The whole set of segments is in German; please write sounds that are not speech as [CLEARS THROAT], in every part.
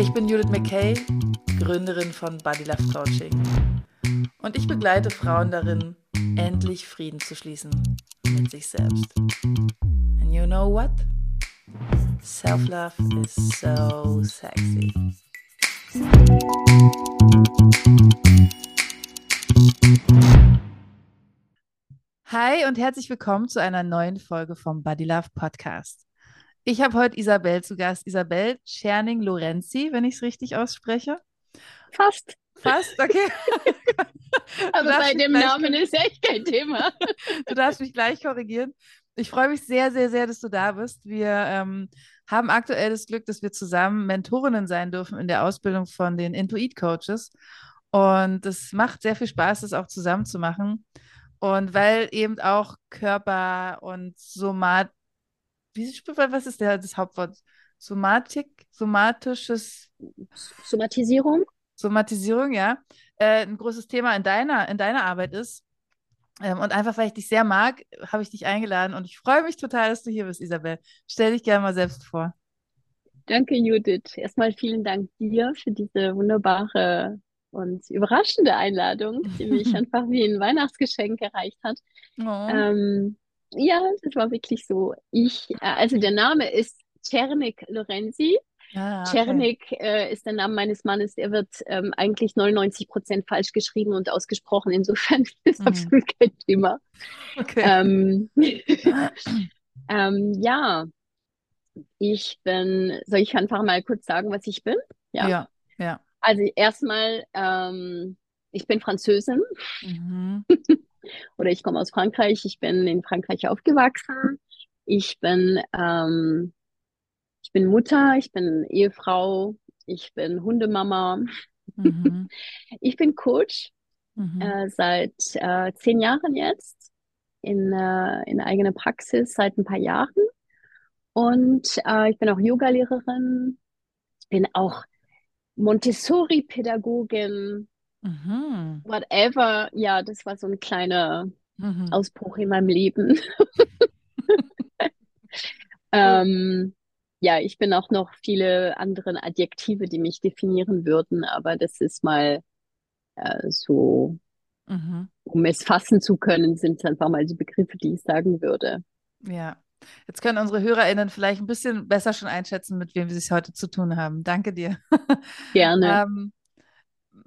Ich bin Judith McKay, Gründerin von Body Love Coaching. Und ich begleite Frauen darin, endlich Frieden zu schließen mit sich selbst. And you know what? Self-love is so sexy. Hi und herzlich willkommen zu einer neuen Folge vom Body Love Podcast. Ich habe heute Isabel zu Gast. Isabel Tscherning-Lorenzi, wenn ich es richtig ausspreche. Fast. Fast, okay. [LAUGHS] Aber bei dem Namen ist echt kein Thema. [LAUGHS] Du darfst mich gleich korrigieren. Ich freue mich sehr, sehr, sehr, dass du da bist. Wir ähm, haben aktuell das Glück, dass wir zusammen Mentorinnen sein dürfen in der Ausbildung von den Intuit-Coaches. Und es macht sehr viel Spaß, das auch zusammen zu machen. Und weil eben auch Körper und Somat, wie was ist der, das Hauptwort? Somatik, somatisches. Somatisierung? Somatisierung, ja, äh, ein großes Thema in deiner, in deiner Arbeit ist. Ähm, und einfach, weil ich dich sehr mag, habe ich dich eingeladen und ich freue mich total, dass du hier bist, Isabel. Stell dich gerne mal selbst vor. Danke, Judith. Erstmal vielen Dank dir für diese wunderbare und überraschende Einladung, die mich [LAUGHS] einfach wie ein Weihnachtsgeschenk erreicht hat. Oh. Ähm, ja, das war wirklich so. Ich, äh, also der Name ist Czernik Lorenzi. Ah, okay. Czernik äh, ist der Name meines Mannes. Er wird ähm, eigentlich 99 Prozent falsch geschrieben und ausgesprochen. Insofern [LAUGHS] ist das mhm. absolut kein Thema. Okay. Ähm, [LAUGHS] ähm, ja, ich bin, soll ich einfach mal kurz sagen, was ich bin? Ja, ja. ja. Also erstmal, ähm, ich bin Französin. Mhm. [LAUGHS] Oder ich komme aus Frankreich. Ich bin in Frankreich aufgewachsen. Ich bin ähm, ich bin Mutter, ich bin Ehefrau, ich bin Hundemama, mhm. [LAUGHS] ich bin Coach mhm. äh, seit äh, zehn Jahren jetzt in, äh, in eigener Praxis seit ein paar Jahren. Und äh, ich bin auch Yogalehrerin, ich bin auch Montessori-Pädagogin, mhm. whatever. Ja, das war so ein kleiner mhm. Ausbruch in meinem Leben. [LAUGHS] ähm, ja, ich bin auch noch viele andere Adjektive, die mich definieren würden, aber das ist mal äh, so, mhm. um es fassen zu können, sind einfach mal die Begriffe, die ich sagen würde. Ja. Jetzt können unsere HörerInnen vielleicht ein bisschen besser schon einschätzen, mit wem wir es heute zu tun haben. Danke dir. Gerne. [LAUGHS] ähm,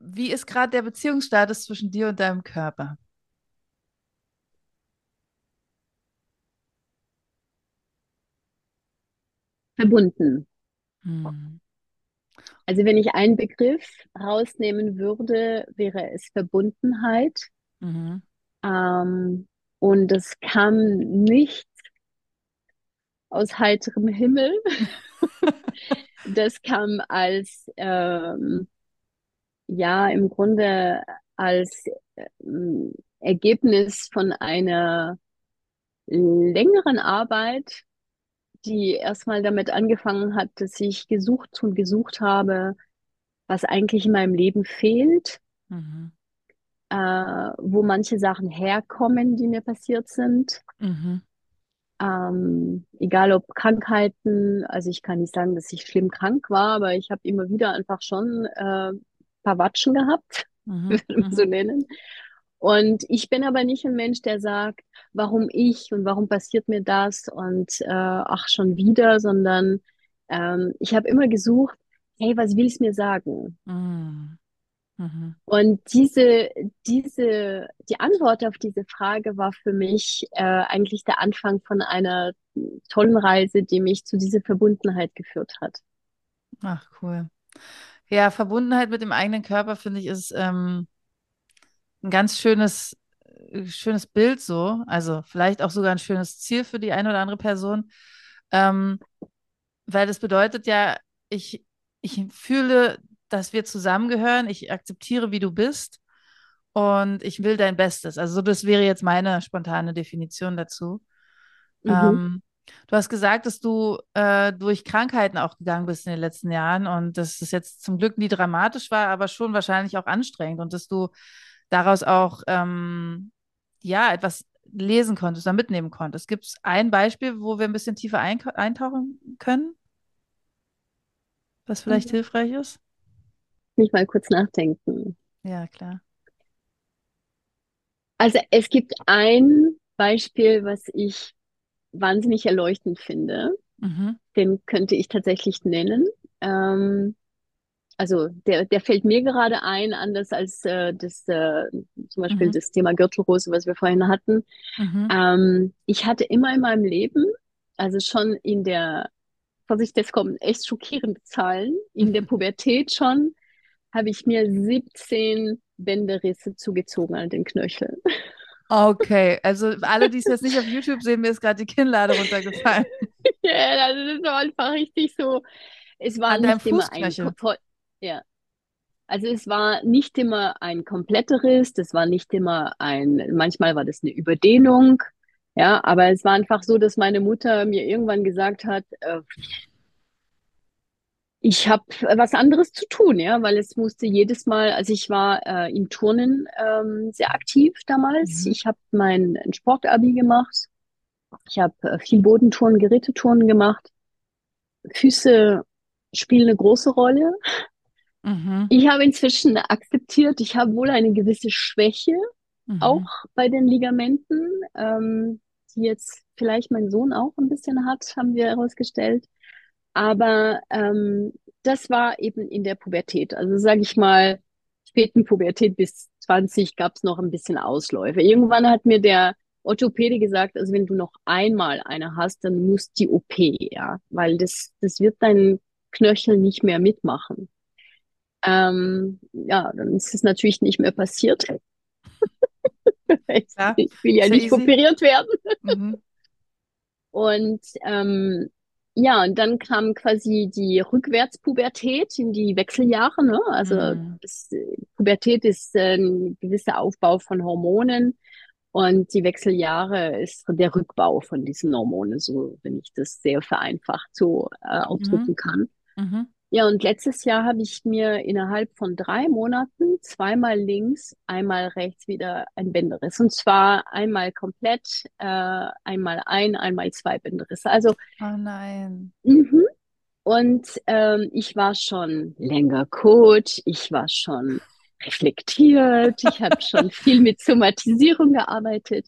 wie ist gerade der Beziehungsstatus zwischen dir und deinem Körper? verbunden. Hm. Also wenn ich einen Begriff rausnehmen würde, wäre es Verbundenheit. Mhm. Ähm, und das kam nicht aus heiterem Himmel. [LAUGHS] das kam als, ähm, ja, im Grunde als äh, Ergebnis von einer längeren Arbeit die erstmal damit angefangen hat, dass ich gesucht und gesucht habe, was eigentlich in meinem Leben fehlt, mhm. äh, wo manche Sachen herkommen, die mir passiert sind. Mhm. Ähm, egal ob Krankheiten, also ich kann nicht sagen, dass ich schlimm krank war, aber ich habe immer wieder einfach schon äh, paar Watschen gehabt, mhm. [LAUGHS] würde man so mhm. nennen. Und ich bin aber nicht ein Mensch, der sagt, warum ich und warum passiert mir das und äh, ach schon wieder, sondern ähm, ich habe immer gesucht, hey, was will es mir sagen? Mhm. Mhm. Und diese, diese, die Antwort auf diese Frage war für mich äh, eigentlich der Anfang von einer tollen Reise, die mich zu dieser Verbundenheit geführt hat. Ach, cool. Ja, Verbundenheit mit dem eigenen Körper, finde ich, ist ähm, ein ganz schönes, äh, schönes Bild so. Also vielleicht auch sogar ein schönes Ziel für die eine oder andere Person. Ähm, weil das bedeutet ja, ich, ich fühle dass wir zusammengehören. Ich akzeptiere, wie du bist und ich will dein Bestes. Also das wäre jetzt meine spontane Definition dazu. Mhm. Ähm, du hast gesagt, dass du äh, durch Krankheiten auch gegangen bist in den letzten Jahren und dass es jetzt zum Glück nie dramatisch war, aber schon wahrscheinlich auch anstrengend und dass du daraus auch ähm, ja etwas lesen konntest oder mitnehmen konntest. Gibt es ein Beispiel, wo wir ein bisschen tiefer eintauchen können, was vielleicht mhm. hilfreich ist? Mich mal kurz nachdenken. Ja, klar. Also es gibt ein Beispiel, was ich wahnsinnig erleuchtend finde. Mhm. Den könnte ich tatsächlich nennen. Ähm, also der, der fällt mir gerade ein, anders als äh, das äh, zum Beispiel mhm. das Thema Gürtelrose, was wir vorhin hatten. Mhm. Ähm, ich hatte immer in meinem Leben, also schon in der, Vorsicht, das kommen echt schockierende Zahlen, in der Pubertät schon, habe ich mir 17 Bänderrisse zugezogen an den Knöcheln. Okay, also alle, die es jetzt nicht auf YouTube sehen, mir ist gerade die Kinnlade runtergefallen. [LAUGHS] ja, das ist einfach richtig so. Es war an nicht immer ein ja. Also es war nicht immer ein kompletter Riss, das war nicht immer ein, manchmal war das eine Überdehnung, ja, aber es war einfach so, dass meine Mutter mir irgendwann gesagt hat, äh, ich habe was anderes zu tun, ja, weil es musste jedes Mal, also ich war äh, im Turnen ähm, sehr aktiv damals. Mhm. Ich habe mein Sportabi gemacht. Ich habe äh, viel Bodentouren, Gerätetouren gemacht. Füße spielen eine große Rolle. Mhm. Ich habe inzwischen akzeptiert, ich habe wohl eine gewisse Schwäche, mhm. auch bei den Ligamenten, ähm, die jetzt vielleicht mein Sohn auch ein bisschen hat, haben wir herausgestellt. Aber ähm, das war eben in der Pubertät. Also sage ich mal, späten Pubertät bis 20 gab es noch ein bisschen Ausläufe. Irgendwann hat mir der Orthopäde gesagt, also wenn du noch einmal eine hast, dann muss die OP, ja, weil das, das wird dein Knöchel nicht mehr mitmachen. Ähm, ja, dann ist es natürlich nicht mehr passiert. [LAUGHS] ich will ja nicht easy. operiert werden. Mhm. Und ähm, ja, und dann kam quasi die Rückwärtspubertät in die Wechseljahre. Ne? Also mhm. das, Pubertät ist äh, ein gewisser Aufbau von Hormonen und die Wechseljahre ist der Rückbau von diesen Hormonen, so wenn ich das sehr vereinfacht so äh, ausdrücken mhm. kann. Mhm. Ja, und letztes Jahr habe ich mir innerhalb von drei Monaten zweimal links, einmal rechts wieder ein Bänderriss. Und zwar einmal komplett, äh, einmal ein, einmal zwei Bänderrisse. Also. Oh nein. Mhm. Und ähm, ich war schon länger Coach, ich war schon reflektiert, ich habe schon viel mit Somatisierung gearbeitet.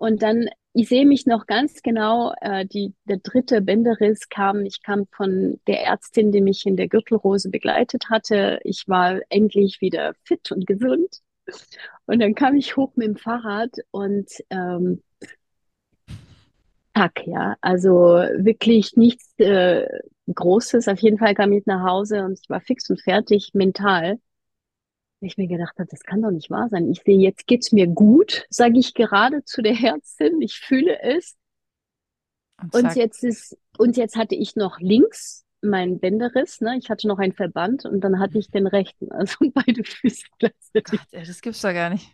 Und dann ich sehe mich noch ganz genau, äh, die, der dritte Bänderriss kam, ich kam von der Ärztin, die mich in der Gürtelrose begleitet hatte. Ich war endlich wieder fit und gesund. Und dann kam ich hoch mit dem Fahrrad und ähm, Tack, ja, also wirklich nichts äh, Großes. Auf jeden Fall kam ich nach Hause und ich war fix und fertig mental ich mir gedacht habe, das kann doch nicht wahr sein. Ich sehe, jetzt geht's mir gut, sage ich gerade zu der Ärztin. Ich fühle es. Und, und jetzt ist, und jetzt hatte ich noch links mein Bänderriss, ne? Ich hatte noch einen Verband und dann hatte ich den rechten, [LAUGHS] also beide Füße gleichzeitig. Gott, ey, das gibt's doch gar nicht.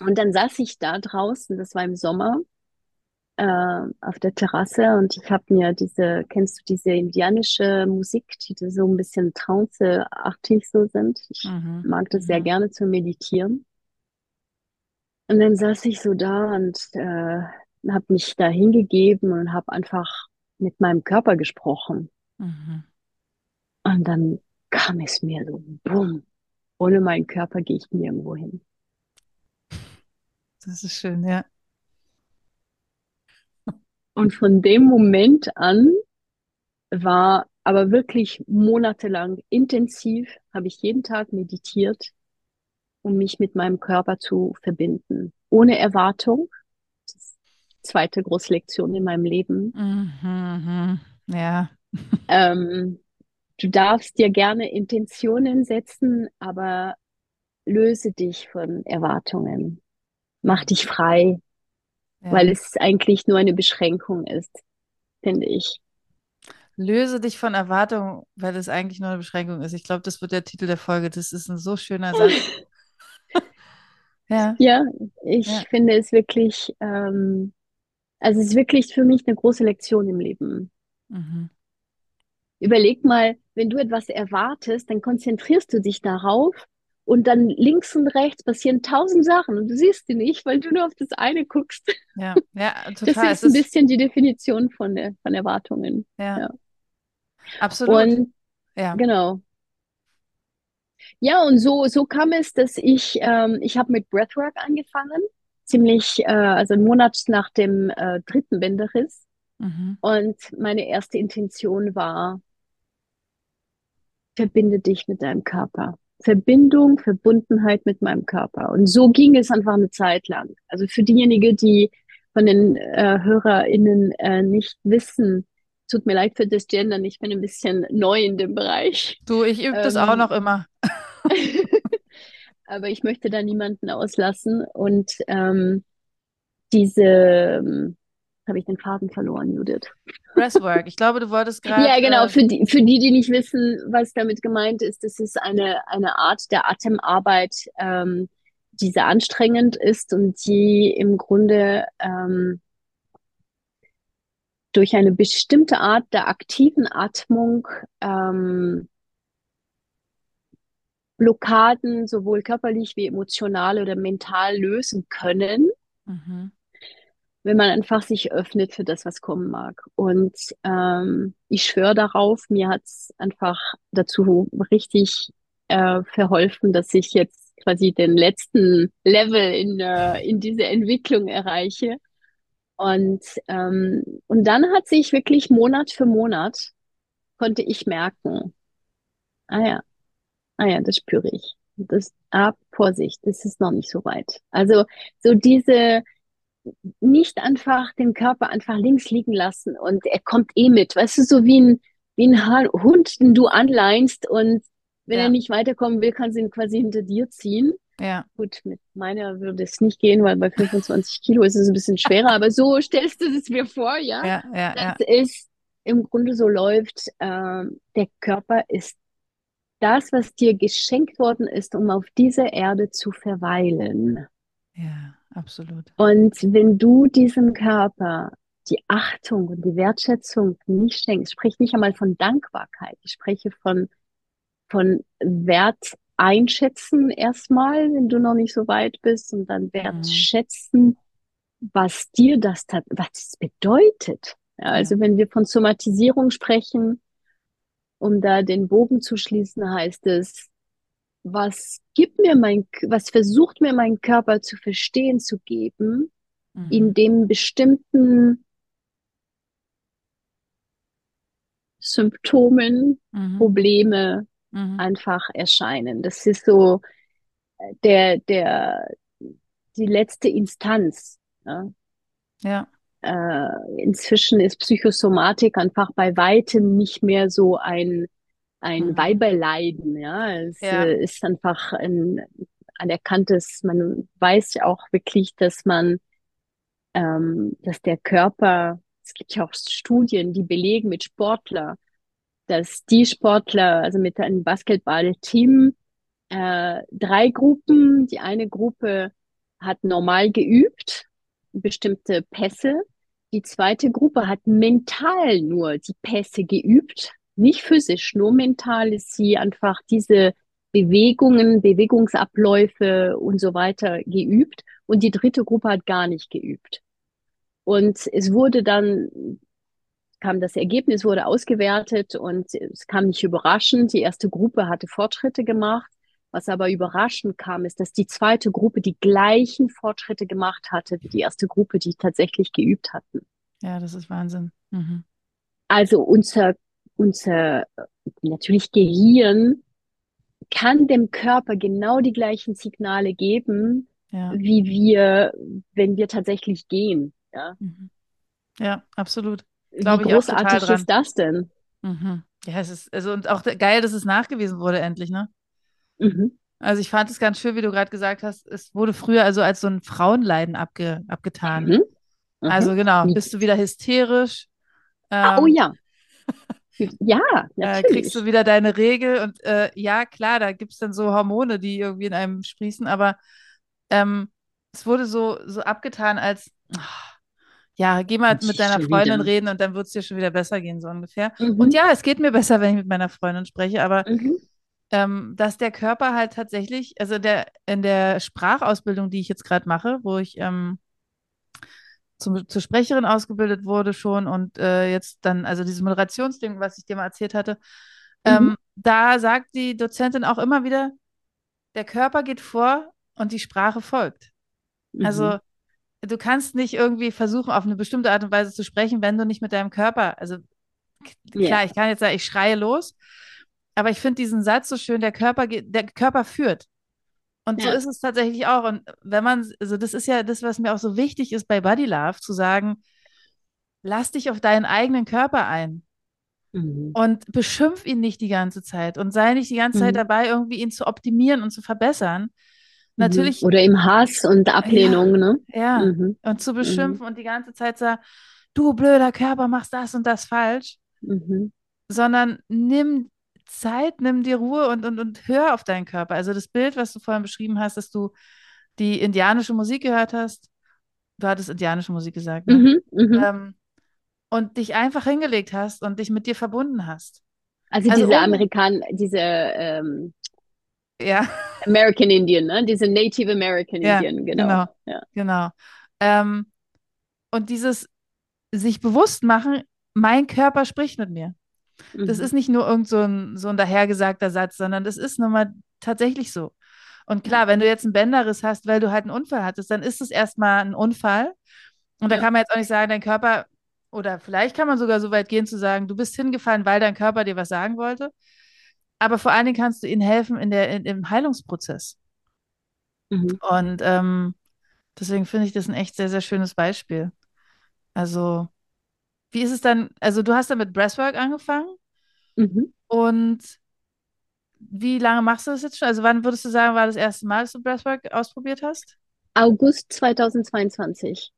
Und dann saß ich da draußen, das war im Sommer, äh, auf der Terrasse und ich habe mir diese, kennst du diese indianische Musik, die so ein bisschen tranceartig so sind? Ich mhm. mag das mhm. sehr gerne zu meditieren. Und dann saß ich so da und äh, habe mich da hingegeben und habe einfach mit meinem Körper gesprochen. Mhm. Und dann kam es mir so, bumm, ohne meinen Körper gehe ich nirgendwo hin. Das ist schön, ja. Und von dem Moment an war aber wirklich monatelang intensiv, habe ich jeden Tag meditiert, um mich mit meinem Körper zu verbinden. Ohne Erwartung. Das ist die zweite große Lektion in meinem Leben. Mhm, ja. [LAUGHS] ähm, du darfst dir gerne Intentionen setzen, aber löse dich von Erwartungen. Mach dich frei ja. weil es eigentlich nur eine Beschränkung ist, finde ich. Löse dich von Erwartungen, weil das eigentlich nur eine Beschränkung ist. Ich glaube, das wird der Titel der Folge. Das ist ein so schöner Satz. [LAUGHS] ja. ja, ich ja. finde es wirklich, ähm, also es ist wirklich für mich eine große Lektion im Leben. Mhm. Überleg mal, wenn du etwas erwartest, dann konzentrierst du dich darauf und dann links und rechts passieren tausend Sachen und du siehst die nicht, weil du nur auf das eine guckst. Ja, [LAUGHS] ja, total. Das ist ein bisschen die Definition von, der, von Erwartungen. Ja. ja. Absolut. Und ja. genau. Ja, und so, so kam es, dass ich, ähm, ich habe mit Breathwork angefangen, ziemlich, äh, also einen Monat nach dem äh, dritten Bänderriss. Mhm. Und meine erste Intention war, verbinde dich mit deinem Körper. Verbindung, Verbundenheit mit meinem Körper. Und so ging es einfach eine Zeit lang. Also für diejenigen, die von den äh, HörerInnen äh, nicht wissen, tut mir leid für das Gendern, ich bin ein bisschen neu in dem Bereich. Du, ich übe ähm, das auch noch immer. [LAUGHS] aber ich möchte da niemanden auslassen und ähm, diese habe ich den Faden verloren, Judith. Breathwork. Ich glaube, du wolltest [LAUGHS] gerade. Ja, genau. Äh, für die, für die, die nicht wissen, was damit gemeint ist, das ist eine, eine Art der Atemarbeit, ähm, die sehr anstrengend ist und die im Grunde ähm, durch eine bestimmte Art der aktiven Atmung ähm, Blockaden sowohl körperlich wie emotional oder mental lösen können. Mhm wenn man einfach sich öffnet für das, was kommen mag. Und ähm, ich schwöre darauf, mir hat es einfach dazu richtig äh, verholfen, dass ich jetzt quasi den letzten Level in, äh, in diese Entwicklung erreiche. Und, ähm, und dann hat sich wirklich Monat für Monat konnte ich merken, ah ja, ah ja, das spüre ich. Das, ah, Vorsicht, das ist noch nicht so weit. Also so diese, nicht einfach den Körper einfach links liegen lassen und er kommt eh mit. Weißt du, so wie ein, wie ein Hund, den du anleinst und wenn ja. er nicht weiterkommen will, kannst du ihn quasi hinter dir ziehen. Ja. Gut, mit meiner würde es nicht gehen, weil bei 25 Kilo ist es ein bisschen schwerer, aber so [LAUGHS] stellst du es mir vor, ja? Ja, ja, Dass ja. es im Grunde so läuft, äh, der Körper ist das, was dir geschenkt worden ist, um auf dieser Erde zu verweilen. Ja absolut. Und wenn du diesem Körper die Achtung und die Wertschätzung nicht schenkst, sprich nicht einmal von Dankbarkeit, ich spreche von, von Wert einschätzen erstmal, wenn du noch nicht so weit bist und dann wertschätzen, mhm. was dir das, was es bedeutet. Ja, also ja. wenn wir von Somatisierung sprechen, um da den Bogen zu schließen, heißt es, was gibt mir mein, was versucht mir mein Körper zu verstehen zu geben, mhm. in dem bestimmten Symptomen, mhm. Probleme mhm. einfach erscheinen. Das ist so äh, der, der, die letzte Instanz. Ja. ja. Äh, inzwischen ist Psychosomatik einfach bei weitem nicht mehr so ein ein mhm. Weiberleiden, ja. Es ja. Äh, ist einfach ein anerkanntes, man weiß ja auch wirklich, dass man, ähm, dass der Körper, es gibt ja auch Studien, die belegen mit Sportler, dass die Sportler, also mit einem Basketballteam, äh, drei Gruppen, die eine Gruppe hat normal geübt, bestimmte Pässe, die zweite Gruppe hat mental nur die Pässe geübt, nicht physisch, nur mental ist sie einfach diese Bewegungen, Bewegungsabläufe und so weiter geübt. Und die dritte Gruppe hat gar nicht geübt. Und es wurde dann, kam das Ergebnis, wurde ausgewertet und es kam nicht überraschend. Die erste Gruppe hatte Fortschritte gemacht. Was aber überraschend kam, ist, dass die zweite Gruppe die gleichen Fortschritte gemacht hatte wie die erste Gruppe, die tatsächlich geübt hatten. Ja, das ist Wahnsinn. Mhm. Also unser unser natürlich Gehirn kann dem Körper genau die gleichen Signale geben, ja. wie wir, wenn wir tatsächlich gehen. Ja, mhm. ja absolut. Glaube wie großartig ist das denn? Mhm. Ja, es ist, also und auch geil, dass es nachgewiesen wurde endlich, ne? Mhm. Also ich fand es ganz schön, wie du gerade gesagt hast, es wurde früher also als so ein Frauenleiden abge, abgetan. Mhm. Also genau, bist du wieder hysterisch. Ähm, ah, oh ja. Ja, natürlich. Äh, kriegst du wieder deine Regel und äh, ja, klar, da gibt es dann so Hormone, die irgendwie in einem sprießen, aber ähm, es wurde so, so abgetan als, ach, ja, geh mal mit deiner Freundin wieder. reden und dann wird es dir schon wieder besser gehen, so ungefähr. Mhm. Und ja, es geht mir besser, wenn ich mit meiner Freundin spreche, aber mhm. ähm, dass der Körper halt tatsächlich, also der, in der Sprachausbildung, die ich jetzt gerade mache, wo ich ähm, zum, zur Sprecherin ausgebildet wurde schon und äh, jetzt dann, also dieses Moderationsding, was ich dir mal erzählt hatte, mhm. ähm, da sagt die Dozentin auch immer wieder, der Körper geht vor und die Sprache folgt. Also mhm du kannst nicht irgendwie versuchen, auf eine bestimmte Art und Weise zu sprechen, wenn du nicht mit deinem Körper, also klar, yeah. ich kann jetzt sagen, ich schreie los, aber ich finde diesen Satz so schön, der Körper, der Körper führt. Und ja. so ist es tatsächlich auch. Und wenn man, also das ist ja das, was mir auch so wichtig ist bei Body Love, zu sagen, lass dich auf deinen eigenen Körper ein. Mhm. Und beschimpf ihn nicht die ganze Zeit und sei nicht die ganze mhm. Zeit dabei, irgendwie ihn zu optimieren und zu verbessern, Mhm. natürlich. Oder im Hass und Ablehnung, ja, ne? Ja. Mhm. Und zu beschimpfen mhm. und die ganze Zeit sagen, du blöder Körper, machst das und das falsch. Mhm. Sondern nimm Zeit, nimm dir Ruhe und, und, und hör auf deinen Körper. Also das Bild, was du vorhin beschrieben hast, dass du die indianische Musik gehört hast. Du hattest indianische Musik gesagt, ne? Mhm, mhm. ähm, und dich einfach hingelegt hast und dich mit dir verbunden hast. Also, also diese Amerikaner, diese ähm, ja. American Indian, ne? Diese Native American ja, Indian, genau. Genau. Ja. genau. Ähm, und dieses sich bewusst machen, mein Körper spricht mit mir. Mhm. Das ist nicht nur irgend so ein, so ein dahergesagter Satz, sondern das ist nun mal tatsächlich so. Und klar, wenn du jetzt einen Bänderriss hast, weil du halt einen Unfall hattest, dann ist es erstmal ein Unfall. Und ja. da kann man jetzt auch nicht sagen, dein Körper, oder vielleicht kann man sogar so weit gehen zu sagen, du bist hingefallen, weil dein Körper dir was sagen wollte aber vor allen Dingen kannst du ihnen helfen in der, in, im Heilungsprozess. Mhm. Und ähm, deswegen finde ich das ein echt sehr, sehr schönes Beispiel. Also, wie ist es dann? Also, du hast dann mit Breathwork angefangen mhm. und wie lange machst du das jetzt schon? Also, wann würdest du sagen, war das erste Mal, dass du Breathwork ausprobiert hast? August 2022.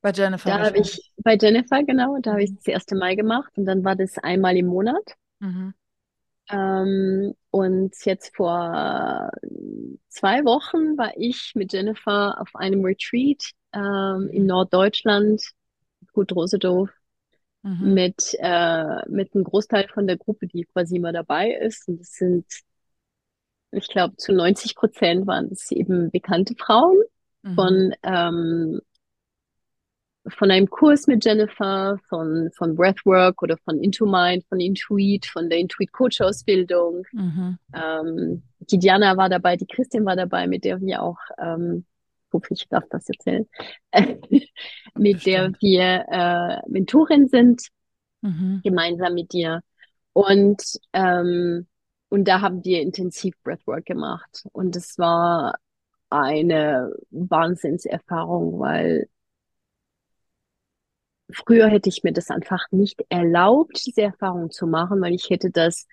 Bei Jennifer. Da habe ich bei Jennifer genau, da habe ich mhm. das erste Mal gemacht und dann war das einmal im Monat. Mhm. Ähm, und jetzt vor zwei Wochen war ich mit Jennifer auf einem Retreat ähm, in Norddeutschland, Gut Rosedorf, mhm. mit, äh, mit einem Großteil von der Gruppe, die quasi immer dabei ist. Und es sind, ich glaube, zu 90 Prozent waren es eben bekannte Frauen mhm. von ähm, von einem Kurs mit Jennifer, von, von Breathwork oder von Into Mind, von Intuit, von der Intuit Coach Ausbildung. Mhm. Ähm, die Diana war dabei, die Christin war dabei, mit der wir auch, ähm, hoffe ich darf das erzählen, [LAUGHS] mit der wir äh, Mentorin sind, mhm. gemeinsam mit dir. Und, ähm, und da haben wir intensiv Breathwork gemacht. Und es war eine Wahnsinnserfahrung, weil früher hätte ich mir das einfach nicht erlaubt, diese Erfahrung zu machen, weil ich hätte das,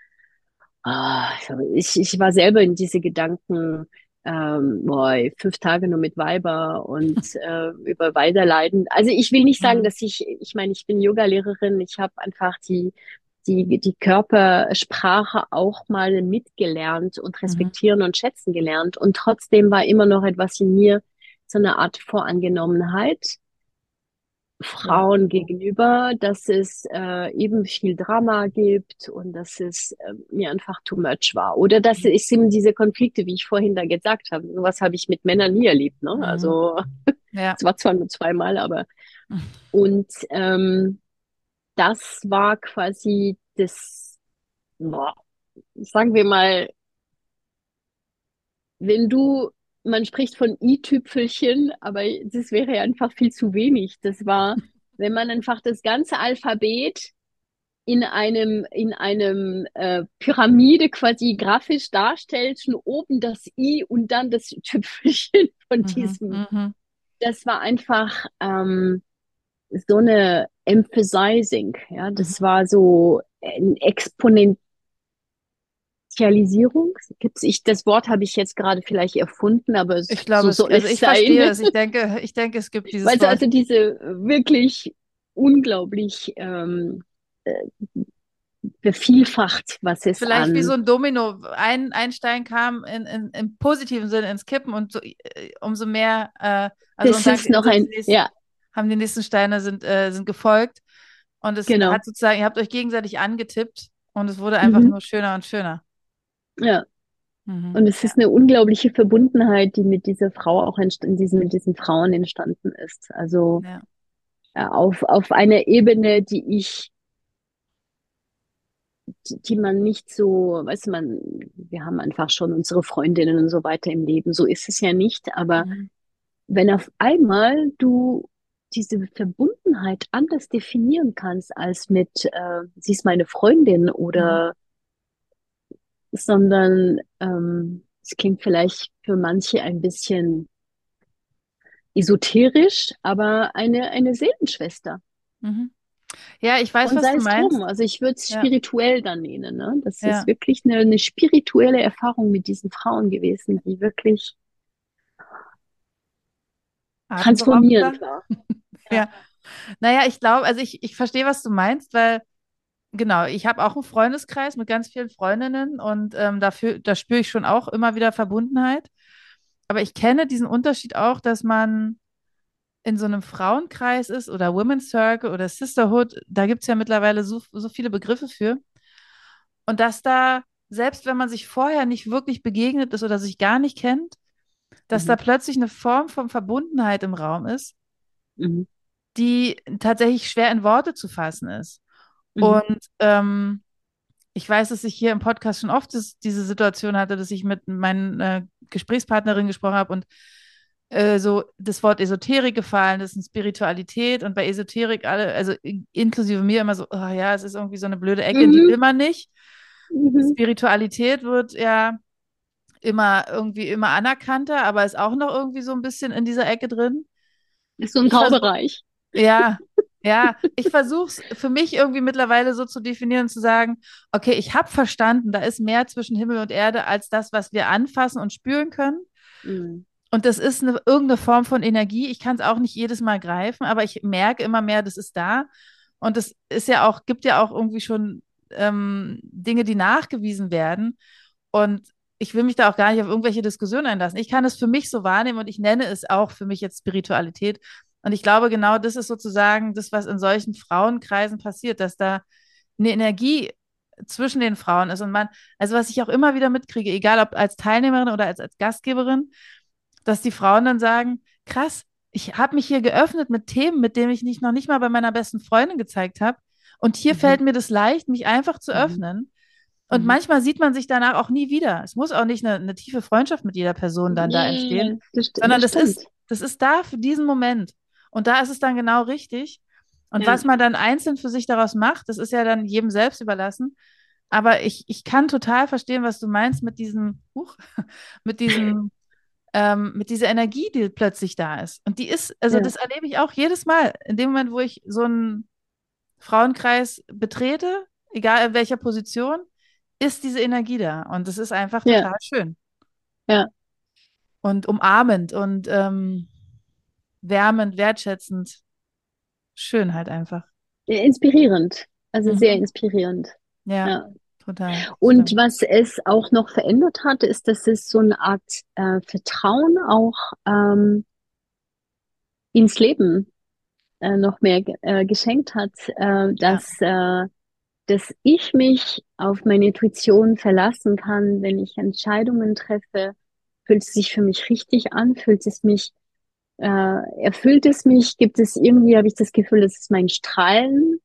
ah, ich, ich war selber in diese Gedanken, ähm, boah, fünf Tage nur mit Weiber und [LAUGHS] äh, über Weiterleiden. Also ich will nicht sagen, mhm. dass ich, ich meine, ich bin Yoga-Lehrerin, ich habe einfach die, die, die Körpersprache auch mal mitgelernt und mhm. respektieren mhm. und schätzen gelernt. Und trotzdem war immer noch etwas in mir, so eine Art Vorangenommenheit Frauen ja. gegenüber, dass es äh, eben viel Drama gibt und dass es äh, mir einfach too much war. Oder dass es eben diese Konflikte, wie ich vorhin da gesagt habe, sowas habe ich mit Männern nie erlebt. Ne? Mhm. Also ja. [LAUGHS] es war zwar nur zweimal, aber [LAUGHS] und ähm, das war quasi das, boah, sagen wir mal, wenn du man spricht von i-Tüpfelchen, aber das wäre ja einfach viel zu wenig. Das war, [LAUGHS] wenn man einfach das ganze Alphabet in einem, in einem äh, Pyramide quasi grafisch darstellt, schon oben das I und dann das Tüpfelchen von mhm, diesem. Mhm. Das war einfach ähm, so eine Emphasizing, ja, das mhm. war so ein Exponent Sozialisierung? Gibt's, ich, das Wort habe ich jetzt gerade vielleicht erfunden, aber es, ich glaube, so, so also ich sein. verstehe es. Ich denke, ich denke, es gibt dieses Weil also diese wirklich unglaublich ähm, äh, vervielfacht, was es Vielleicht wie so ein Domino. Ein, ein Stein kam in, in, im positiven Sinne ins Kippen und so, äh, umso mehr, äh, also das ist noch ein, nächsten, ja. haben die nächsten Steine sind, äh, sind gefolgt. Und es genau. hat sozusagen, ihr habt euch gegenseitig angetippt und es wurde einfach mhm. nur schöner und schöner. Ja. Mhm. Und es ist eine unglaubliche Verbundenheit, die mit dieser Frau auch entstanden, diesen, mit diesen Frauen entstanden ist. Also ja. auf, auf einer Ebene, die ich die, die man nicht so, weißt du, man, wir haben einfach schon unsere Freundinnen und so weiter im Leben. So ist es ja nicht. Aber mhm. wenn auf einmal du diese Verbundenheit anders definieren kannst als mit, äh, sie ist meine Freundin oder, mhm. Sondern ähm, es klingt vielleicht für manche ein bisschen esoterisch, aber eine, eine Seelenschwester. Mhm. Ja, ich weiß, und was du meinst. Drum. Also ich würde es ja. spirituell dann nennen. Ne? Das ja. ist wirklich eine, eine spirituelle Erfahrung mit diesen Frauen gewesen, die wirklich transformierend war. ja. [LAUGHS] ja. Naja, ich glaube, also ich, ich verstehe, was du meinst, weil genau, ich habe auch einen Freundeskreis mit ganz vielen Freundinnen und ähm, dafür, da spüre ich schon auch immer wieder Verbundenheit. Aber ich kenne diesen Unterschied auch, dass man in so einem Frauenkreis ist oder Women's Circle oder Sisterhood, da gibt es ja mittlerweile so, so viele Begriffe für. Und dass da, selbst wenn man sich vorher nicht wirklich begegnet ist oder sich gar nicht kennt, dass mhm. da plötzlich eine Form von Verbundenheit im Raum ist, mhm. die tatsächlich schwer in Worte zu fassen ist. Mhm. Und ähm, ich weiß, dass ich hier im Podcast schon oft das, diese Situation hatte, dass ich mit meinen äh, Gesprächspartnerin gesprochen habe und äh, so das Wort Esoterik gefallen ist und Spiritualität und bei Esoterik alle, also inklusive mir immer so, oh ja, es ist irgendwie so eine blöde Ecke, mhm. die will man nicht. Mhm. Spiritualität wird ja immer irgendwie immer anerkannter, aber ist auch noch irgendwie so ein bisschen in dieser Ecke drin. Ist so ein Graubereich. Ja, ja, ich versuche es für mich irgendwie mittlerweile so zu definieren und zu sagen, okay, ich habe verstanden, da ist mehr zwischen Himmel und Erde als das, was wir anfassen und spüren können. Mhm. Und das ist eine, irgendeine Form von Energie. Ich kann es auch nicht jedes Mal greifen, aber ich merke immer mehr, das ist da. Und es ist ja auch, gibt ja auch irgendwie schon ähm, Dinge, die nachgewiesen werden. Und ich will mich da auch gar nicht auf irgendwelche Diskussionen einlassen. Ich kann es für mich so wahrnehmen und ich nenne es auch für mich jetzt Spiritualität. Und ich glaube, genau das ist sozusagen das, was in solchen Frauenkreisen passiert, dass da eine Energie zwischen den Frauen ist. Und man, also was ich auch immer wieder mitkriege, egal ob als Teilnehmerin oder als, als Gastgeberin, dass die Frauen dann sagen, krass, ich habe mich hier geöffnet mit Themen, mit denen ich nicht, noch nicht mal bei meiner besten Freundin gezeigt habe. Und hier mhm. fällt mir das leicht, mich einfach zu mhm. öffnen. Und mhm. manchmal sieht man sich danach auch nie wieder. Es muss auch nicht eine, eine tiefe Freundschaft mit jeder Person dann nee, da entstehen, das sondern das, das ist, das ist da für diesen Moment. Und da ist es dann genau richtig. Und ja. was man dann einzeln für sich daraus macht, das ist ja dann jedem selbst überlassen. Aber ich, ich kann total verstehen, was du meinst mit diesem, huch, [LAUGHS] mit diesem [LAUGHS] ähm, mit dieser Energie, die plötzlich da ist. Und die ist, also ja. das erlebe ich auch jedes Mal. In dem Moment, wo ich so einen Frauenkreis betrete, egal in welcher Position, ist diese Energie da. Und das ist einfach total ja. schön. Ja. Und umarmend und ähm, wärmend, wertschätzend. Schön halt einfach. Inspirierend. Also mhm. sehr inspirierend. ja. ja. Total. Und was es auch noch verändert hat, ist, dass es so eine Art äh, Vertrauen auch ähm, ins Leben äh, noch mehr äh, geschenkt hat, äh, dass, ja. Äh, dass ich mich auf meine Intuition verlassen kann, wenn ich Entscheidungen treffe, fühlt es sich für mich richtig an, fühlt es mich, äh, erfüllt es mich, gibt es irgendwie, habe ich das Gefühl, das ist mein Strahlen,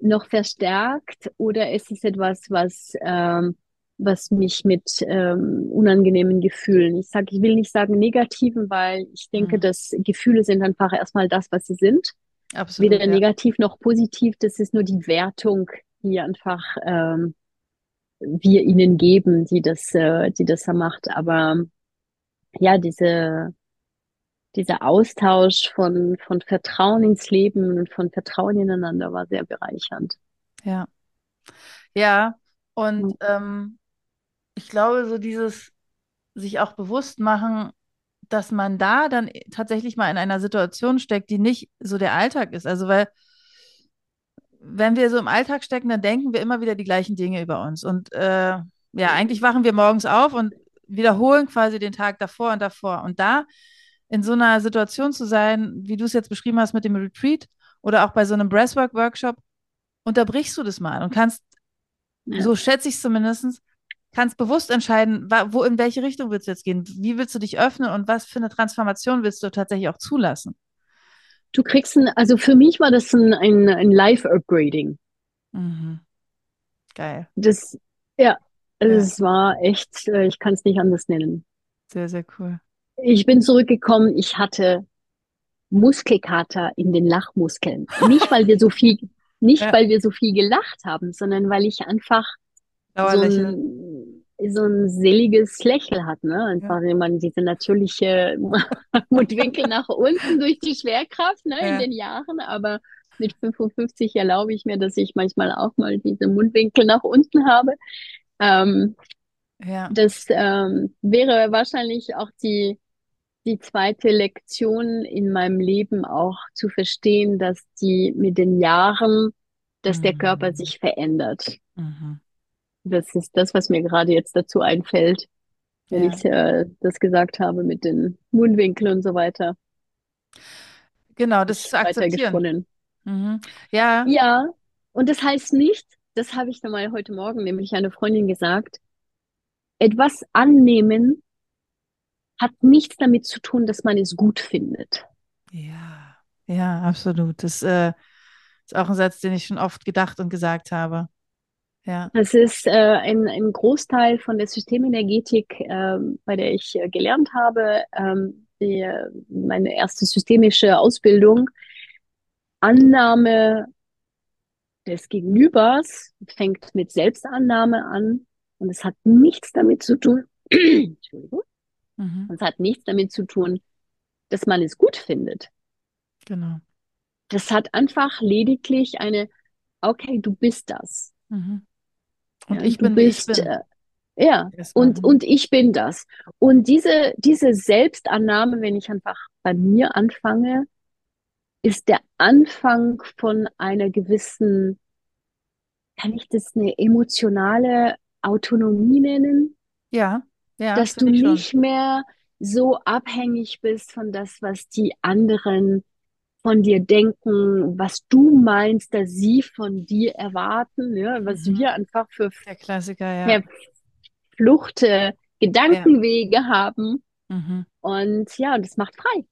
noch verstärkt oder ist es etwas, was, ähm, was mich mit ähm, unangenehmen Gefühlen, ich sage, ich will nicht sagen negativen, weil ich denke, mhm. dass Gefühle sind einfach erstmal das, was sie sind. Absolut, Weder ja. negativ noch positiv, das ist nur die Wertung, die einfach ähm, wir ihnen geben, die das, äh, die das macht. Aber ja, diese dieser Austausch von, von Vertrauen ins Leben und von Vertrauen ineinander war sehr bereichernd. Ja. Ja, und ja. Ähm, ich glaube, so dieses sich auch bewusst machen, dass man da dann tatsächlich mal in einer Situation steckt, die nicht so der Alltag ist. Also, weil wenn wir so im Alltag stecken, dann denken wir immer wieder die gleichen Dinge über uns. Und äh, ja, eigentlich wachen wir morgens auf und wiederholen quasi den Tag davor und davor. Und da in so einer Situation zu sein, wie du es jetzt beschrieben hast mit dem Retreat oder auch bei so einem Breathwork-Workshop, unterbrichst du das mal und kannst, ja. so schätze ich es zumindest, kannst bewusst entscheiden, wo, in welche Richtung willst du jetzt gehen, wie willst du dich öffnen und was für eine Transformation willst du tatsächlich auch zulassen. Du kriegst ein, also für mich war das ein, ein, ein Life-Upgrading. Mhm. Geil. Das, ja, also ja. es war echt, äh, ich kann es nicht anders nennen. Sehr, sehr cool. Ich bin zurückgekommen, ich hatte Muskelkater in den Lachmuskeln. Nicht, weil wir so viel, [LAUGHS] nicht, ja. weil wir so viel gelacht haben, sondern weil ich einfach so ein, so ein seliges Lächeln hat, ne? Einfach ja. man diese natürliche [LAUGHS] Mundwinkel nach unten durch die Schwerkraft, ne, ja. in den Jahren, aber mit 55 erlaube ich mir, dass ich manchmal auch mal diese Mundwinkel nach unten habe. Ähm, ja. Das ähm, wäre wahrscheinlich auch die, die zweite Lektion in meinem Leben auch zu verstehen, dass die mit den Jahren, dass mhm. der Körper mhm. sich verändert. Mhm. Das ist das, was mir gerade jetzt dazu einfällt, wenn ja. ich äh, das gesagt habe mit den Mundwinkeln und so weiter. Genau, das ist akzeptieren. Mhm. Ja. Ja, und das heißt nicht, das habe ich nochmal heute Morgen nämlich eine Freundin gesagt, etwas annehmen hat nichts damit zu tun, dass man es gut findet. Ja, ja, absolut. Das äh, ist auch ein Satz, den ich schon oft gedacht und gesagt habe. Ja. Das ist äh, ein, ein Großteil von der Systemenergetik, äh, bei der ich äh, gelernt habe, ähm, die, meine erste systemische Ausbildung. Annahme des Gegenübers fängt mit Selbstannahme an und es hat nichts damit zu tun, [CLEARS THROAT] Entschuldigung, mhm. es hat nichts damit zu tun, dass man es gut findet. Genau. Das hat einfach lediglich eine, okay, du bist das. Mhm. Und ja, ich bin, bist, ich bin. Äh, ja, und, und ich bin das. Und diese, diese Selbstannahme, wenn ich einfach bei mir anfange, ist der Anfang von einer gewissen, kann ich das eine emotionale Autonomie nennen? Ja, ja. Dass du nicht schon. mehr so abhängig bist von das, was die anderen von dir denken, was du meinst, dass sie von dir erwarten, ja, was mhm. wir einfach für Der Klassiker, ja. Fluchte, Gedankenwege ja. haben. Mhm. Und ja, das macht frei.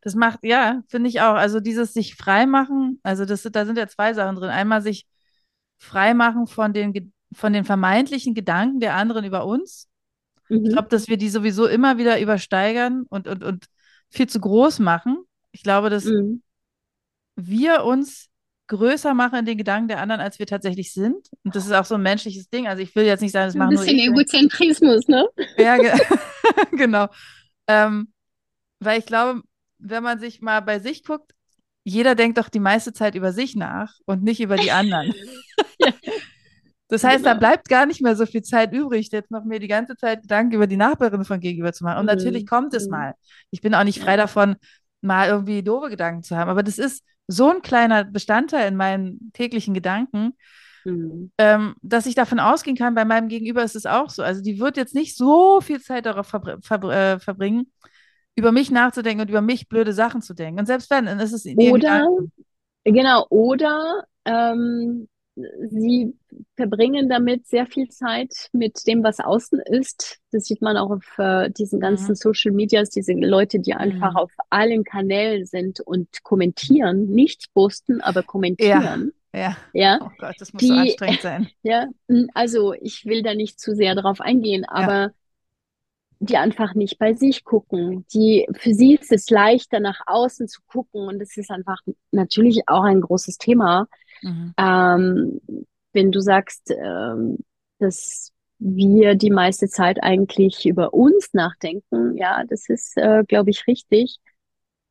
Das macht, ja, finde ich auch. Also dieses sich frei machen, also das, da sind ja zwei Sachen drin. Einmal sich frei machen von den, von den vermeintlichen Gedanken der anderen über uns. Mhm. Ich glaube, dass wir die sowieso immer wieder übersteigern und, und, und viel zu groß machen. Ich glaube, dass mhm. wir uns größer machen in den Gedanken der anderen, als wir tatsächlich sind. Und das ist auch so ein menschliches Ding. Also ich will jetzt nicht sagen, das machen nur Ein bisschen Egozentrismus, ne? Ja, ge [LAUGHS] [LAUGHS] genau. Ähm, weil ich glaube, wenn man sich mal bei sich guckt, jeder denkt doch die meiste Zeit über sich nach und nicht über die anderen. [LAUGHS] ja. Das heißt, genau. da bleibt gar nicht mehr so viel Zeit übrig, jetzt noch mir die ganze Zeit Gedanken über die Nachbarin von gegenüber zu machen. Und mhm. natürlich kommt es mhm. mal. Ich bin auch nicht frei davon, mal irgendwie doofe Gedanken zu haben. Aber das ist so ein kleiner Bestandteil in meinen täglichen Gedanken, mhm. ähm, dass ich davon ausgehen kann, bei meinem Gegenüber ist es auch so. Also die wird jetzt nicht so viel Zeit darauf verbr verbr äh, verbringen, über mich nachzudenken und über mich blöde Sachen zu denken. Und selbst wenn, dann ist es oder genau oder ähm, sie verbringen damit sehr viel Zeit mit dem, was außen ist. Das sieht man auch auf äh, diesen ganzen mhm. Social Medias, diese Leute, die einfach mhm. auf allen Kanälen sind und kommentieren, nicht posten, aber kommentieren. Ja. ja. Oh Gott, das muss die, so anstrengend sein. [LAUGHS] Ja, also ich will da nicht zu sehr drauf eingehen, aber ja. die einfach nicht bei sich gucken. Die, für sie ist es leichter, nach außen zu gucken und das ist einfach natürlich auch ein großes Thema Mhm. Ähm, wenn du sagst, ähm, dass wir die meiste Zeit eigentlich über uns nachdenken, ja, das ist, äh, glaube ich, richtig.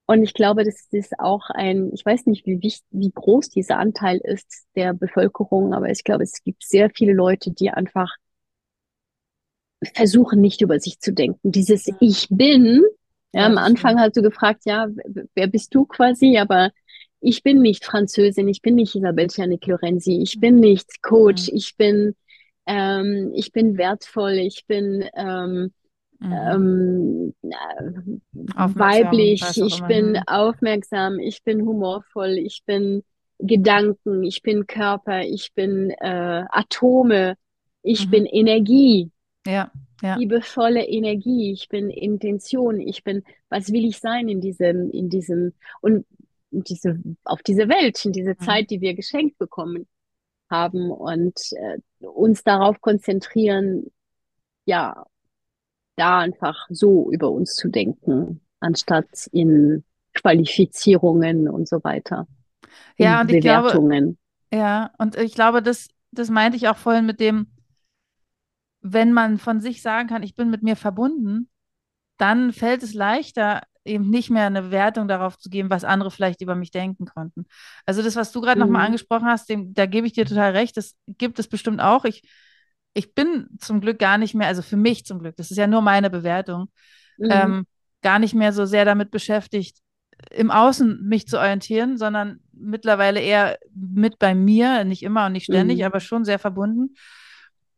Und ich glaube, das ist auch ein, ich weiß nicht, wie wichtig, wie groß dieser Anteil ist der Bevölkerung, aber ich glaube, es gibt sehr viele Leute, die einfach versuchen, nicht über sich zu denken. Dieses Ich bin, ja, am Anfang hast du gefragt, ja, wer bist du quasi, aber ich bin nicht Französin, ich bin nicht Isabel Czernik Lorenzi, ich bin nicht Coach, mhm. ich bin, ähm, ich bin wertvoll, ich bin ähm, mhm. ähm, weiblich, ich bin mhm. aufmerksam, ich bin humorvoll, ich bin Gedanken, ich bin Körper, ich bin äh, Atome, ich mhm. bin Energie. Ja, ja. Liebevolle Energie, ich bin Intention, ich bin, was will ich sein in diesem, in diesem, und diese, auf diese Welt, in diese mhm. Zeit, die wir geschenkt bekommen haben und äh, uns darauf konzentrieren, ja, da einfach so über uns zu denken, anstatt in Qualifizierungen und so weiter. Ja, und Bewertungen. ich glaube, ja, und ich glaube, das, das meinte ich auch vorhin mit dem, wenn man von sich sagen kann, ich bin mit mir verbunden, dann fällt es leichter, eben nicht mehr eine Wertung darauf zu geben, was andere vielleicht über mich denken konnten. Also das, was du gerade mhm. nochmal angesprochen hast, dem, da gebe ich dir total recht, das gibt es bestimmt auch. Ich, ich bin zum Glück gar nicht mehr, also für mich zum Glück, das ist ja nur meine Bewertung, mhm. ähm, gar nicht mehr so sehr damit beschäftigt, im Außen mich zu orientieren, sondern mittlerweile eher mit bei mir, nicht immer und nicht ständig, mhm. aber schon sehr verbunden.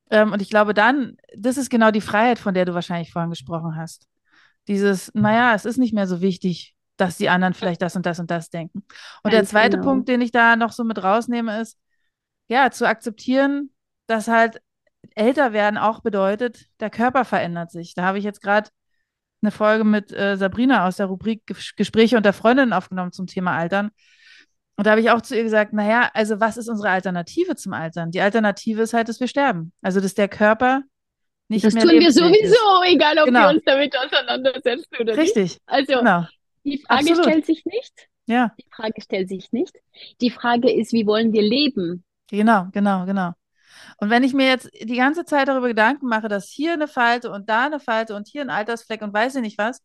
Ähm, und ich glaube dann, das ist genau die Freiheit, von der du wahrscheinlich vorhin gesprochen hast. Dieses, naja, es ist nicht mehr so wichtig, dass die anderen vielleicht das und das und das denken. Und Ganz der zweite genau. Punkt, den ich da noch so mit rausnehme, ist, ja, zu akzeptieren, dass halt älter werden auch bedeutet, der Körper verändert sich. Da habe ich jetzt gerade eine Folge mit äh, Sabrina aus der Rubrik Gespräche unter Freundinnen aufgenommen zum Thema Altern. Und da habe ich auch zu ihr gesagt, naja, also was ist unsere Alternative zum Altern? Die Alternative ist halt, dass wir sterben. Also dass der Körper nicht das mehr tun wir sowieso, ist. egal ob genau. wir uns damit auseinandersetzen oder Richtig. nicht. Also genau. die Frage Absolut. stellt sich nicht. Ja. Die Frage stellt sich nicht. Die Frage ist, wie wollen wir leben? Genau, genau, genau. Und wenn ich mir jetzt die ganze Zeit darüber Gedanken mache, dass hier eine Falte und da eine Falte und hier ein Altersfleck und weiß ich nicht was,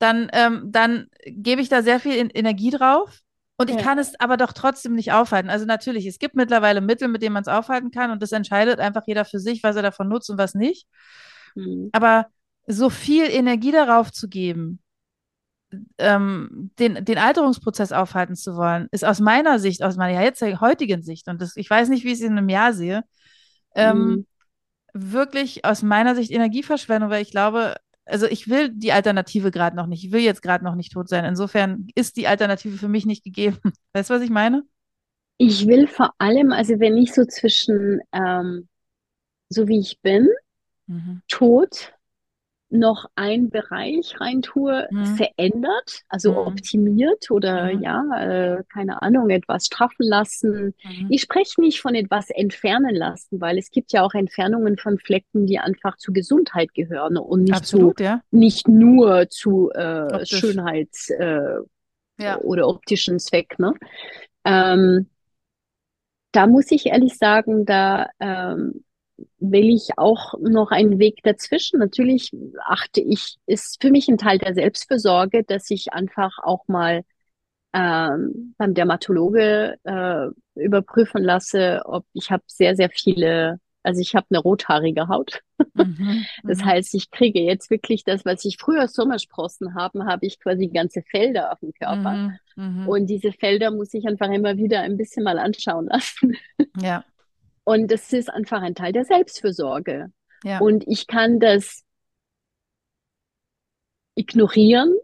dann, ähm, dann gebe ich da sehr viel Energie drauf und ich ja. kann es aber doch trotzdem nicht aufhalten. Also natürlich, es gibt mittlerweile Mittel, mit denen man es aufhalten kann und das entscheidet einfach jeder für sich, was er davon nutzt und was nicht. Mhm. Aber so viel Energie darauf zu geben, ähm, den, den Alterungsprozess aufhalten zu wollen, ist aus meiner Sicht, aus meiner jetzigen, heutigen Sicht, und das, ich weiß nicht, wie ich es in einem Jahr sehe, ähm, mhm. wirklich aus meiner Sicht Energieverschwendung, weil ich glaube, also ich will die Alternative gerade noch nicht. Ich will jetzt gerade noch nicht tot sein. Insofern ist die Alternative für mich nicht gegeben. [LAUGHS] Weißt du, was ich meine? Ich will vor allem, also wenn ich so zwischen ähm, so wie ich bin, mhm. tot noch ein Bereich reintue, mhm. verändert, also mhm. optimiert oder mhm. ja, äh, keine Ahnung, etwas straffen lassen. Mhm. Ich spreche nicht von etwas entfernen lassen, weil es gibt ja auch Entfernungen von Flecken, die einfach zu Gesundheit gehören und nicht Absolut, zu, ja. nicht nur zu äh, Schönheits- äh, ja. oder optischen Zweck. Ne? Ähm, da muss ich ehrlich sagen, da ähm, will ich auch noch einen Weg dazwischen. Natürlich achte ich, ist für mich ein Teil der Selbstfürsorge, dass ich einfach auch mal ähm, beim Dermatologe äh, überprüfen lasse, ob ich habe sehr, sehr viele, also ich habe eine rothaarige Haut. Mhm, [LAUGHS] das mhm. heißt, ich kriege jetzt wirklich das, was ich früher Sommersprossen haben, habe ich quasi ganze Felder auf dem Körper. Mhm, mhm, Und diese Felder muss ich einfach immer wieder ein bisschen mal anschauen lassen. Ja. Und das ist einfach ein Teil der Selbstfürsorge. Ja. Und ich kann das ignorieren,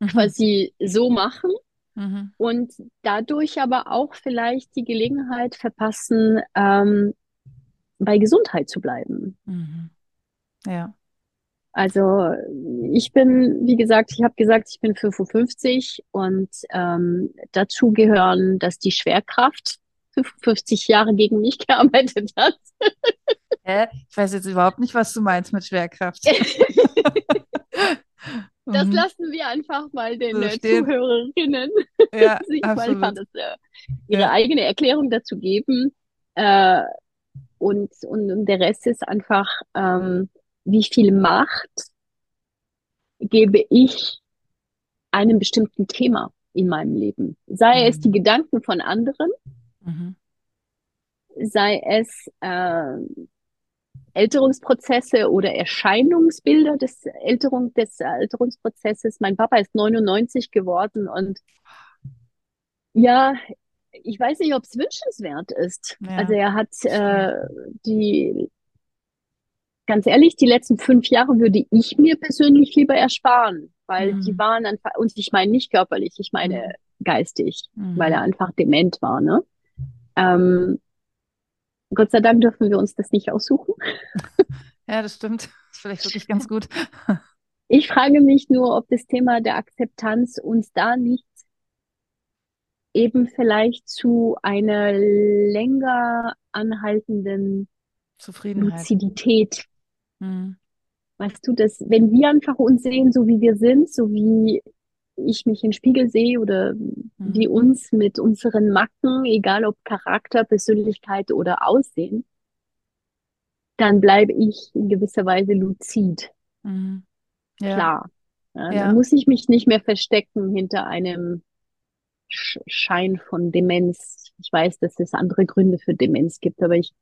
mhm. quasi so machen mhm. und dadurch aber auch vielleicht die Gelegenheit verpassen, ähm, bei Gesundheit zu bleiben. Mhm. Ja. Also ich bin, wie gesagt, ich habe gesagt, ich bin 55 und ähm, dazu gehören, dass die Schwerkraft 50 Jahre gegen mich [LAUGHS] gearbeitet hat. Hä? Ich weiß jetzt überhaupt nicht, was du meinst mit Schwerkraft. [LAUGHS] das mhm. lassen wir einfach mal den so äh, Zuhörerinnen ja, [LAUGHS] sich absolut. mal das, äh, ihre ja. eigene Erklärung dazu geben. Äh, und, und, und der Rest ist einfach, ähm, wie viel Macht gebe ich einem bestimmten Thema in meinem Leben. Sei mhm. es die Gedanken von anderen, Mhm. Sei es äh, Älterungsprozesse oder Erscheinungsbilder des, Älterung, des Älterungsprozesses. Mein Papa ist 99 geworden und Ja, ich weiß nicht, ob es wünschenswert ist. Ja, also er hat äh, die, ganz ehrlich, die letzten fünf Jahre würde ich mir persönlich lieber ersparen, weil mhm. die waren einfach, und ich meine nicht körperlich, ich meine mhm. geistig, mhm. weil er einfach dement war, ne? Ähm, Gott sei Dank dürfen wir uns das nicht aussuchen. Ja, das stimmt. Das ist vielleicht wirklich ganz gut. Ich frage mich nur, ob das Thema der Akzeptanz uns da nicht eben vielleicht zu einer länger anhaltenden Zufriedenheit. Luzidität. Hm. Weißt du, dass wenn wir einfach uns sehen, so wie wir sind, so wie ich mich im Spiegel sehe oder mhm. wie uns mit unseren Macken, egal ob Charakter, Persönlichkeit oder Aussehen, dann bleibe ich in gewisser Weise luzid. Mhm. Ja. Klar. Ja, ja. Dann muss ich mich nicht mehr verstecken hinter einem Schein von Demenz. Ich weiß, dass es andere Gründe für Demenz gibt, aber ich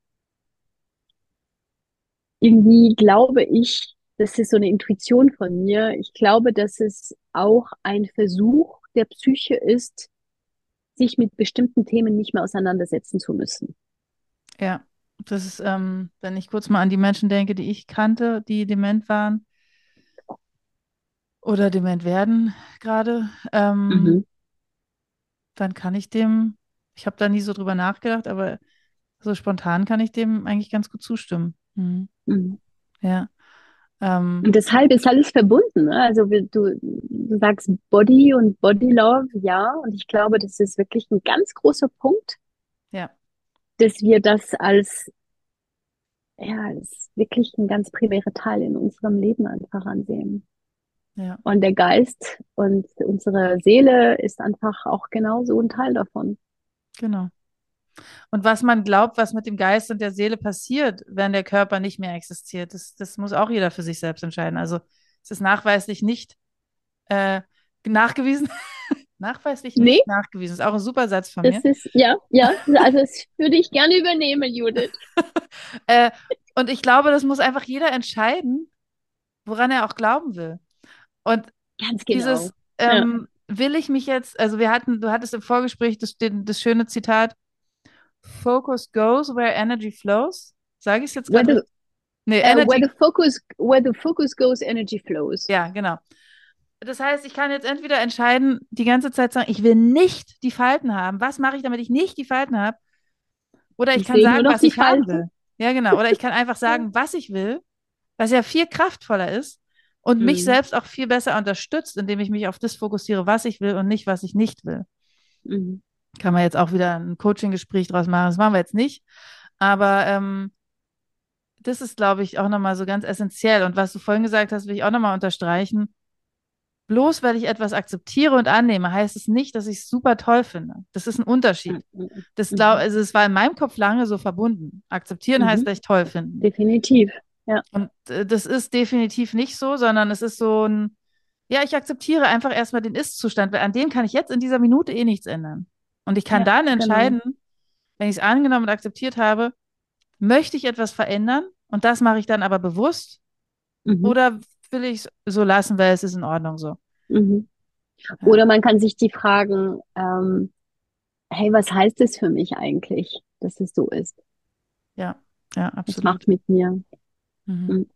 irgendwie glaube ich, das ist so eine Intuition von mir. Ich glaube, dass es auch ein Versuch der Psyche ist, sich mit bestimmten Themen nicht mehr auseinandersetzen zu müssen. Ja, das ist, ähm, wenn ich kurz mal an die Menschen denke, die ich kannte, die dement waren oder dement werden gerade, ähm, mhm dann kann ich dem, ich habe da nie so drüber nachgedacht, aber so spontan kann ich dem eigentlich ganz gut zustimmen. Mhm. Mhm. Ja. Ähm, und deshalb ist alles verbunden. Ne? Also du, du sagst Body und Body Love, ja. Und ich glaube, das ist wirklich ein ganz großer Punkt. Ja. Dass wir das als, ja, als wirklich ein ganz primärer Teil in unserem Leben einfach ansehen. Ja. Und der Geist und unsere Seele ist einfach auch genauso ein Teil davon. Genau. Und was man glaubt, was mit dem Geist und der Seele passiert, wenn der Körper nicht mehr existiert, das, das muss auch jeder für sich selbst entscheiden. Also es ist nachweislich nicht äh, nachgewiesen. [LAUGHS] nachweislich nicht nee. nachgewiesen. Das ist auch ein super Satz von das mir. Ist, ja, ja, also das würde ich gerne übernehmen, Judith. [LAUGHS] äh, und ich glaube, das muss einfach jeder entscheiden, woran er auch glauben will. Und Ganz genau. dieses, ähm, ja. will ich mich jetzt, also wir hatten, du hattest im Vorgespräch das, das schöne Zitat, Focus goes where energy flows. Sage ich es jetzt gerade? Nee, uh, energy... where, the focus, where the focus goes, energy flows. Ja, genau. Das heißt, ich kann jetzt entweder entscheiden, die ganze Zeit sagen, ich will nicht die Falten haben. Was mache ich, damit ich nicht die Falten habe? Oder ich, ich kann sagen, was ich Falten. haben will. Ja, genau. Oder ich [LAUGHS] kann einfach sagen, was ich will, was ja viel kraftvoller ist und mhm. mich selbst auch viel besser unterstützt, indem ich mich auf das fokussiere, was ich will und nicht, was ich nicht will. Mhm. Kann man jetzt auch wieder ein Coaching-Gespräch draus machen. Das machen wir jetzt nicht. Aber ähm, das ist, glaube ich, auch nochmal so ganz essentiell. Und was du vorhin gesagt hast, will ich auch nochmal unterstreichen. Bloß weil ich etwas akzeptiere und annehme, heißt es nicht, dass ich es super toll finde. Das ist ein Unterschied. Mhm. Das glaub, also es war in meinem Kopf lange so verbunden. Akzeptieren mhm. heißt, dass ich toll finde. Definitiv. Ja. Und äh, das ist definitiv nicht so, sondern es ist so ein, ja, ich akzeptiere einfach erstmal den Ist-Zustand, weil an dem kann ich jetzt in dieser Minute eh nichts ändern. Und ich kann ja, dann genau. entscheiden, genau. wenn ich es angenommen und akzeptiert habe, möchte ich etwas verändern und das mache ich dann aber bewusst mhm. oder will ich es so lassen, weil es ist in Ordnung so. Mhm. Oder man kann sich die fragen, ähm, hey, was heißt es für mich eigentlich, dass es so ist? Ja, ja, absolut. Was macht mit mir? Mhm. mhm.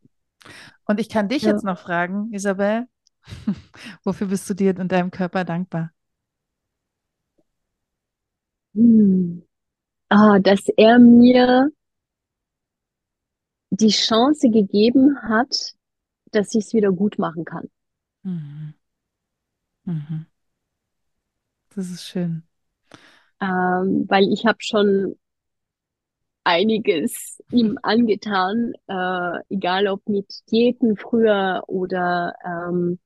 Und ich kann dich ja. jetzt noch fragen, Isabel, [LAUGHS] wofür bist du dir in deinem Körper dankbar? Hm. Ah, dass er mir die Chance gegeben hat, dass ich es wieder gut machen kann. Mhm. Mhm. Das ist schön. Ähm, weil ich habe schon einiges ihm angetan, äh, egal ob mit Diäten früher oder ähm,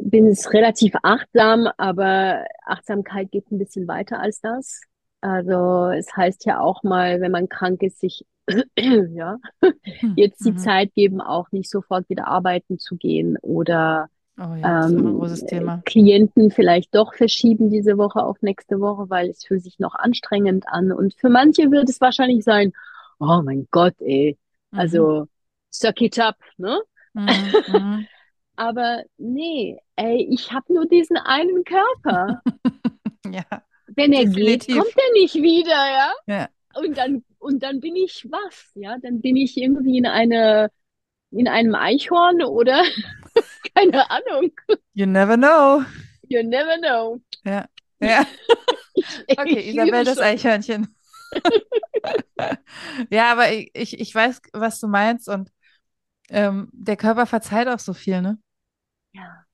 bin es relativ achtsam, aber Achtsamkeit geht ein bisschen weiter als das. Also es heißt ja auch mal, wenn man krank ist, sich [CLEARS THROAT] ja hm, jetzt die mhm. Zeit geben, auch nicht sofort wieder arbeiten zu gehen oder Oh ja, ähm. Klienten vielleicht doch verschieben diese Woche auf nächste Woche, weil es fühlt sich noch anstrengend an. Und für manche wird es wahrscheinlich sein, oh mein Gott, ey, mhm. also suck it up, ne? Mhm. Aber nee, ey, ich habe nur diesen einen Körper. [LAUGHS] Ja. Wenn er Definitiv. geht, kommt er nicht wieder, ja? Ja. Und dann, und dann bin ich was, ja? Dann bin ich irgendwie in eine, in einem Eichhorn oder [LAUGHS] keine Ahnung. You never know. You never know. Ja. Ja. [LAUGHS] okay, Isabel, das Eichhörnchen. ja, aber ich, ich weiß, was du meinst und ähm, der Körper verzeiht auch so viel, ne? Ja.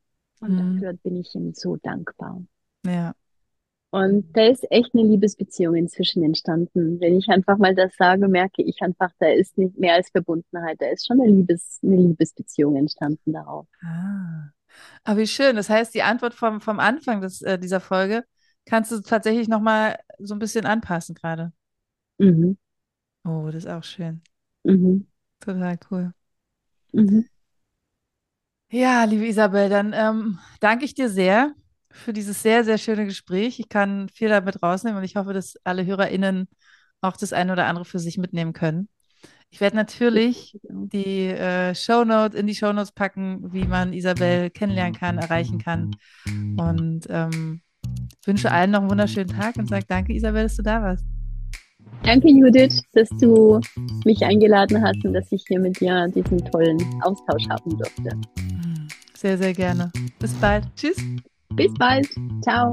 Und mhm. dafür bin ich ihm so dankbar. Ja. Und da ist echt eine Liebesbeziehung inzwischen entstanden. Wenn ich einfach mal das sage, merke ich einfach, da ist nicht mehr als Verbundenheit. Da ist schon eine, Liebes, eine Liebesbeziehung entstanden darauf. Ah. Aber wie schön. Das heißt, die Antwort vom, vom Anfang des, äh, dieser Folge kannst du tatsächlich nochmal so ein bisschen anpassen gerade. Mhm. Oh, das ist auch schön. Mhm. Total cool. Mhm. Ja, liebe Isabel, dann ähm, danke ich dir sehr für dieses sehr, sehr schöne Gespräch. Ich kann viel damit rausnehmen und ich hoffe, dass alle HörerInnen auch das eine oder andere für sich mitnehmen können. Ich werde natürlich die äh, Shownote in die Shownotes packen, wie man Isabel kennenlernen kann, erreichen kann. Und ähm, wünsche allen noch einen wunderschönen Tag und sage danke, Isabel, dass du da warst. Danke, Judith, dass du mich eingeladen hast und dass ich hier mit dir diesen tollen Austausch haben durfte. Sehr, sehr gerne. Bis bald. Tschüss. Bis bald. Ciao.